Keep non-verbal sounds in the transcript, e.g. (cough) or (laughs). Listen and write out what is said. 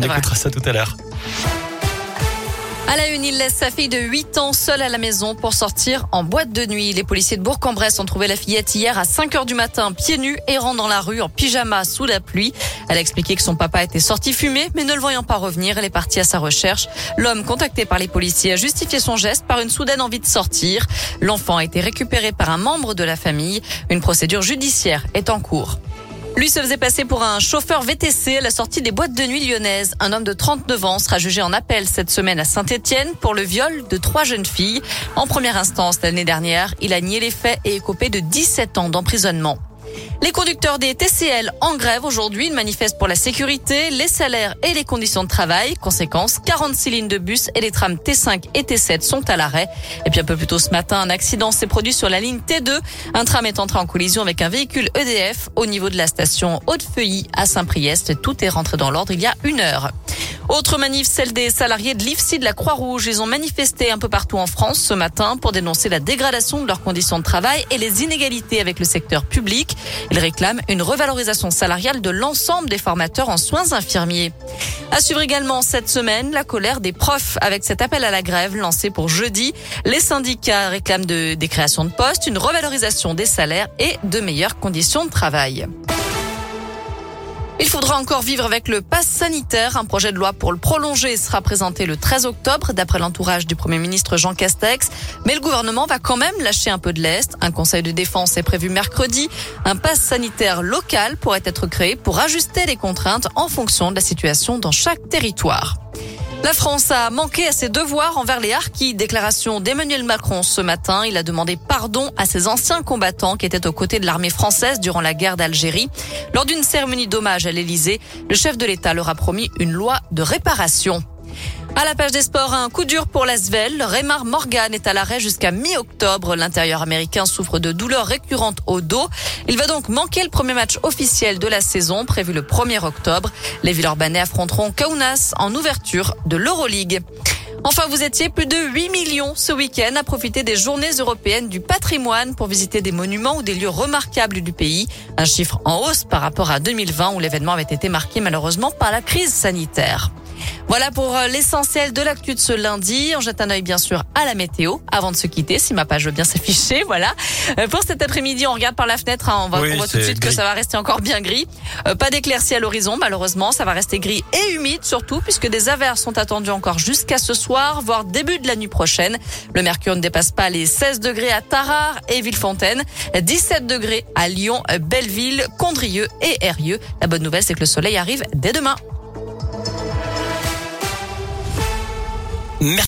On écoutera ça tout à l'heure. À la une, il laisse sa fille de 8 ans seule à la maison pour sortir en boîte de nuit. Les policiers de Bourg-en-Bresse ont trouvé la fillette hier à 5 heures du matin, pieds nus, errant dans la rue en pyjama sous la pluie. Elle a expliqué que son papa était sorti fumer, mais ne le voyant pas revenir, elle est partie à sa recherche. L'homme contacté par les policiers a justifié son geste par une soudaine envie de sortir. L'enfant a été récupéré par un membre de la famille. Une procédure judiciaire est en cours. Lui se faisait passer pour un chauffeur VTC à la sortie des boîtes de nuit lyonnaises. Un homme de 39 ans sera jugé en appel cette semaine à Saint-Etienne pour le viol de trois jeunes filles. En première instance l'année dernière, il a nié les faits et est copé de 17 ans d'emprisonnement. Les conducteurs des TCL en grève aujourd'hui. Ils manifestent pour la sécurité, les salaires et les conditions de travail. Conséquence, 46 lignes de bus et les trams T5 et T7 sont à l'arrêt. Et puis un peu plus tôt ce matin, un accident s'est produit sur la ligne T2. Un tram est entré en collision avec un véhicule EDF au niveau de la station Haute-Feuilly à Saint-Priest. Tout est rentré dans l'ordre il y a une heure. Autre manif, celle des salariés de l'IFSI de la Croix-Rouge. Ils ont manifesté un peu partout en France ce matin pour dénoncer la dégradation de leurs conditions de travail et les inégalités avec le secteur public. Ils réclament une revalorisation salariale de l'ensemble des formateurs en soins infirmiers. À suivre également cette semaine la colère des profs avec cet appel à la grève lancé pour jeudi. Les syndicats réclament de, des créations de postes, une revalorisation des salaires et de meilleures conditions de travail. Il faudra encore vivre avec le pass sanitaire. Un projet de loi pour le prolonger sera présenté le 13 octobre, d'après l'entourage du Premier ministre Jean Castex. Mais le gouvernement va quand même lâcher un peu de l'Est. Un conseil de défense est prévu mercredi. Un pass sanitaire local pourrait être créé pour ajuster les contraintes en fonction de la situation dans chaque territoire. La France a manqué à ses devoirs envers les harkis. Déclaration d'Emmanuel Macron ce matin. Il a demandé pardon à ses anciens combattants qui étaient aux côtés de l'armée française durant la guerre d'Algérie. Lors d'une cérémonie d'hommage à l'Elysée, le chef de l'État leur a promis une loi de réparation. À la page des sports, un coup dur pour l'Asvel. Raymar Morgan est à l'arrêt jusqu'à mi-octobre. L'intérieur américain souffre de douleurs récurrentes au dos. Il va donc manquer le premier match officiel de la saison, prévu le 1er octobre. Les Villeurbanais affronteront Kaunas en ouverture de l'Euroleague. Enfin, vous étiez plus de 8 millions ce week-end à profiter des journées européennes du patrimoine pour visiter des monuments ou des lieux remarquables du pays. Un chiffre en hausse par rapport à 2020 où l'événement avait été marqué malheureusement par la crise sanitaire. Voilà pour euh, l'essentiel de l'actu de ce lundi. On jette un œil bien sûr à la météo avant de se quitter, si ma page veut bien (laughs) s'afficher. Voilà. Euh, pour cet après-midi, on regarde par la fenêtre. Hein. on, va, on voit tout de suite que ça va rester encore bien gris. Euh, pas d'éclaircie à l'horizon, malheureusement. Ça va rester gris et humide surtout, puisque des averses sont attendues encore jusqu'à ce soir, voire début de la nuit prochaine. Le mercure ne dépasse pas les 16 degrés à Tarare et Villefontaine, 17 degrés à Lyon, Belleville, Condrieu et Herrieux. La bonne nouvelle, c'est que le soleil arrive dès demain.